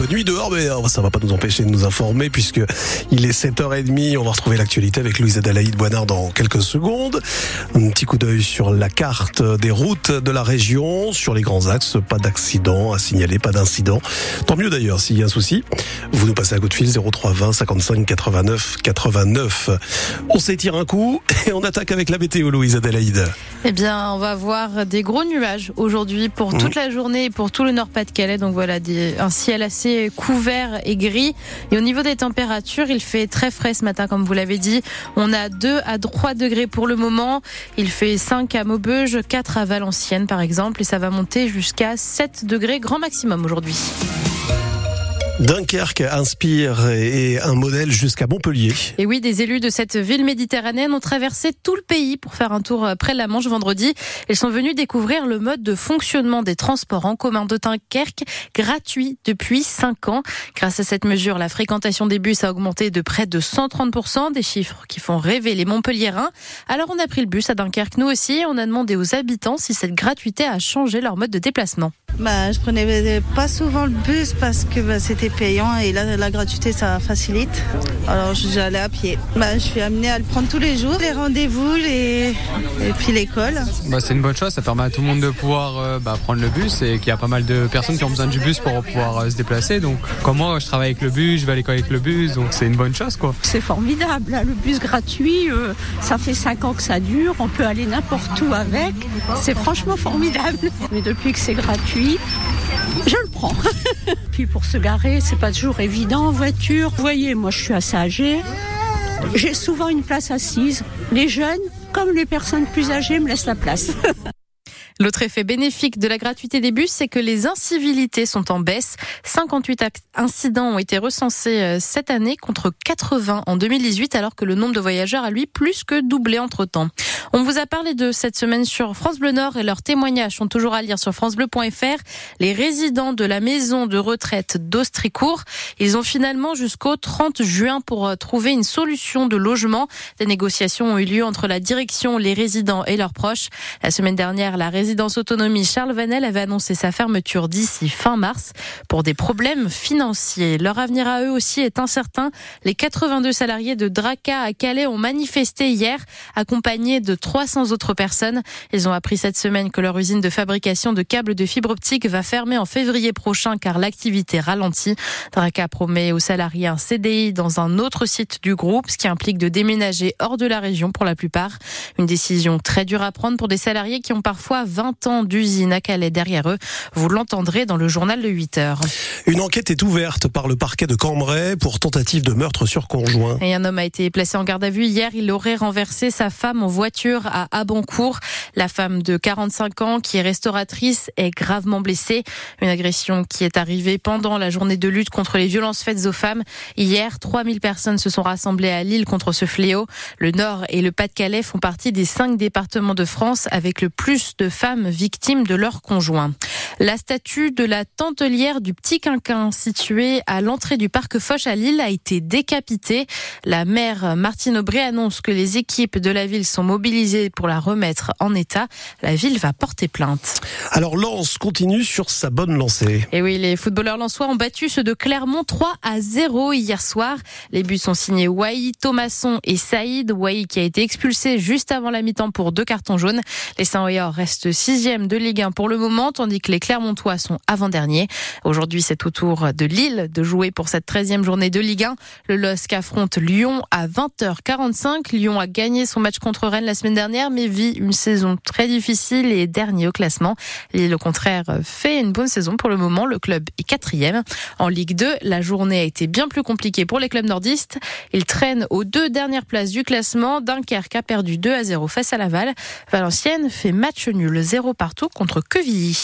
peu nuit dehors, mais euh, ça va pas nous empêcher de nous informer puisque il est 7h30. On va retrouver l'actualité avec Louise Adalaïde Boinard dans quelques secondes. Un petit coup d'œil sur la carte des routes de la région, sur les grands axes. Pas d'accident à signaler, pas d'incident. Tant mieux d'ailleurs s'il y a un souci. Vous nous passez un coup de fil 0320 55 89 89. On s'étire un coup et on attaque avec la météo, Louise Adalaïde. Eh bien, on va voir des gros nuages aujourd'hui pour toute mmh. la journée et pour tout le Nord-Pas-de-Calais. Donc voilà, un ciel assez couvert et gris. Et au niveau des températures, il fait très frais ce matin, comme vous l'avez dit. On a 2 à 3 degrés pour le moment. Il fait 5 à Maubeuge, 4 à Valenciennes par exemple. Et ça va monter jusqu'à 7 degrés grand maximum aujourd'hui. Dunkerque inspire et un modèle jusqu'à Montpellier. Et oui, des élus de cette ville méditerranéenne ont traversé tout le pays pour faire un tour près de la Manche vendredi. Ils sont venus découvrir le mode de fonctionnement des transports en commun de Dunkerque, gratuit depuis 5 ans. Grâce à cette mesure, la fréquentation des bus a augmenté de près de 130%, des chiffres qui font rêver les Montpelliérains. Alors on a pris le bus à Dunkerque, nous aussi, on a demandé aux habitants si cette gratuité a changé leur mode de déplacement. Bah, je prenais pas souvent le bus parce que bah, c'était payant et là, la gratuité, ça facilite. Alors, j'allais à pied. Bah, je suis amenée à le prendre tous les jours, les rendez-vous les... et puis l'école. Bah, c'est une bonne chose, ça permet à tout le monde de pouvoir euh, bah, prendre le bus et qu'il y a pas mal de personnes qui ont besoin du bus pour pouvoir euh, se déplacer. Donc, comme moi, je travaille avec le bus, je vais à l'école avec le bus, donc c'est une bonne chose. quoi. C'est formidable, le bus gratuit, euh, ça fait 5 ans que ça dure, on peut aller n'importe où avec. C'est franchement formidable. Mais depuis que c'est gratuit, je le prends. Puis pour se garer, c'est pas toujours évident en voiture. Vous voyez, moi je suis assez âgée. J'ai souvent une place assise. Les jeunes, comme les personnes plus âgées, me laissent la place. L'autre effet bénéfique de la gratuité des bus, c'est que les incivilités sont en baisse. 58 incidents ont été recensés euh, cette année contre 80 en 2018, alors que le nombre de voyageurs a lui plus que doublé entre temps. On vous a parlé de cette semaine sur France Bleu Nord et leurs témoignages sont toujours à lire sur francebleu.fr. Les résidents de la maison de retraite d'Austricourt, ils ont finalement jusqu'au 30 juin pour euh, trouver une solution de logement. Des négociations ont eu lieu entre la direction, les résidents et leurs proches. La semaine dernière, la résidence résidence autonomie Charles Vanel avait annoncé sa fermeture d'ici fin mars pour des problèmes financiers. Leur avenir à eux aussi est incertain. Les 82 salariés de Draca à Calais ont manifesté hier, accompagnés de 300 autres personnes. Ils ont appris cette semaine que leur usine de fabrication de câbles de fibre optique va fermer en février prochain car l'activité ralentit. Draca promet aux salariés un CDI dans un autre site du groupe, ce qui implique de déménager hors de la région pour la plupart. Une décision très dure à prendre pour des salariés qui ont parfois 20 ans d'usine à Calais derrière eux. Vous l'entendrez dans le journal de 8 heures. Une enquête est ouverte par le parquet de Cambrai pour tentative de meurtre sur conjoint. Et un homme a été placé en garde à vue hier. Il aurait renversé sa femme en voiture à Abancourt. La femme de 45 ans, qui est restauratrice, est gravement blessée. Une agression qui est arrivée pendant la journée de lutte contre les violences faites aux femmes. Hier, 3000 personnes se sont rassemblées à Lille contre ce fléau. Le Nord et le Pas-de-Calais font partie des cinq départements de France avec le plus de femmes victimes de leur conjoint. La statue de la tentelière du Petit Quinquin, située à l'entrée du parc Foch à Lille, a été décapitée. La maire Martine Aubry annonce que les équipes de la ville sont mobilisées pour la remettre en état. La ville va porter plainte. Alors Lens continue sur sa bonne lancée. Et oui, les footballeurs lensois ont battu ceux de Clermont 3 à 0 hier soir. Les buts sont signés Wai, Thomasson et Saïd. Wai qui a été expulsé juste avant la mi-temps pour deux cartons jaunes. Les saint restent sixième de Ligue 1 pour le moment, tandis que les Clermontois sont avant-derniers. Aujourd'hui, c'est au tour de Lille de jouer pour cette 13e journée de Ligue 1. Le LOSC affronte Lyon à 20h45. Lyon a gagné son match contre Rennes la semaine dernière, mais vit une saison très difficile et dernier au classement. Lille, au contraire, fait une bonne saison pour le moment. Le club est quatrième. En Ligue 2, la journée a été bien plus compliquée pour les clubs nordistes. Ils traînent aux deux dernières places du classement. Dunkerque a perdu 2 à 0 face à Laval. Valenciennes fait match nul 0 partout contre Quevilly.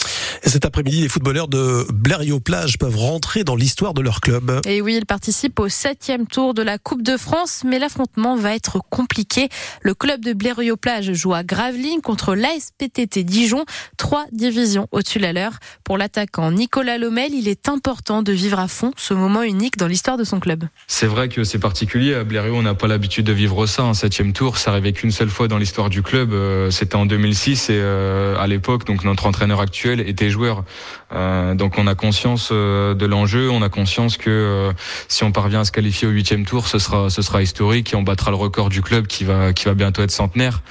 cet après-midi, les footballeurs de Blériot-Plage peuvent rentrer dans l'histoire de leur club. Et oui, ils participent au septième tour de la Coupe de France, mais l'affrontement va être compliqué. Le club de Blériot-Plage joue à Gravelines contre l'ASPTT Dijon, trois divisions au-dessus de la leur. Pour l'attaquant Nicolas Lomel, il est important de vivre à fond ce moment unique dans l'histoire de son club. C'est vrai que c'est particulier. À Blériot, on n'a pas l'habitude de vivre ça. Un septième tour, ça arrivait qu'une seule fois dans l'histoire du club. Euh, c'était en 2006 et euh, à l'époque, donc notre entraîneur actuel était joueur. Euh, donc on a conscience de l'enjeu. On a conscience que si on parvient à se qualifier au huitième tour, ce sera ce sera historique et on battra le record du club qui va qui va bientôt être centenaire.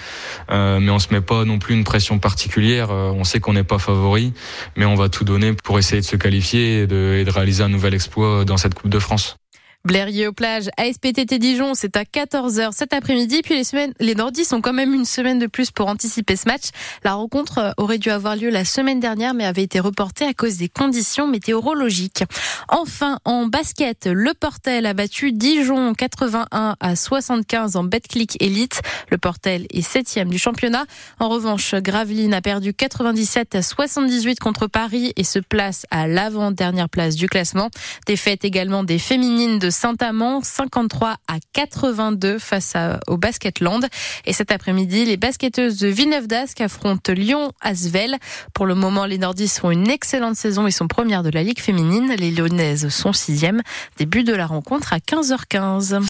mais on se met pas non plus une pression particulière. on sait qu'on n'est pas favori, mais on va tout donner pour essayer de se qualifier et de, et de réaliser un nouvel exploit dans cette Coupe de France. Blériot plage, ASPTT Dijon, c'est à 14h cet après-midi. Puis les semaines, les Nordistes ont quand même une semaine de plus pour anticiper ce match. La rencontre euh, aurait dû avoir lieu la semaine dernière, mais avait été reportée à cause des conditions météorologiques. Enfin, en basket, le Portel a battu Dijon 81 à 75 en Betclic Elite. Le Portel est septième du championnat. En revanche, Gravelines a perdu 97 à 78 contre Paris et se place à l'avant-dernière place du classement. Défaite également des féminines de Saint-Amand, 53 à 82 face au Basketland. Et cet après-midi, les basketteuses de Villeneuve d'Ascq affrontent Lyon-Asvel. Pour le moment, les Nordistes font une excellente saison et sont premières de la Ligue féminine. Les Lyonnaises sont sixièmes. Début de la rencontre à 15h15.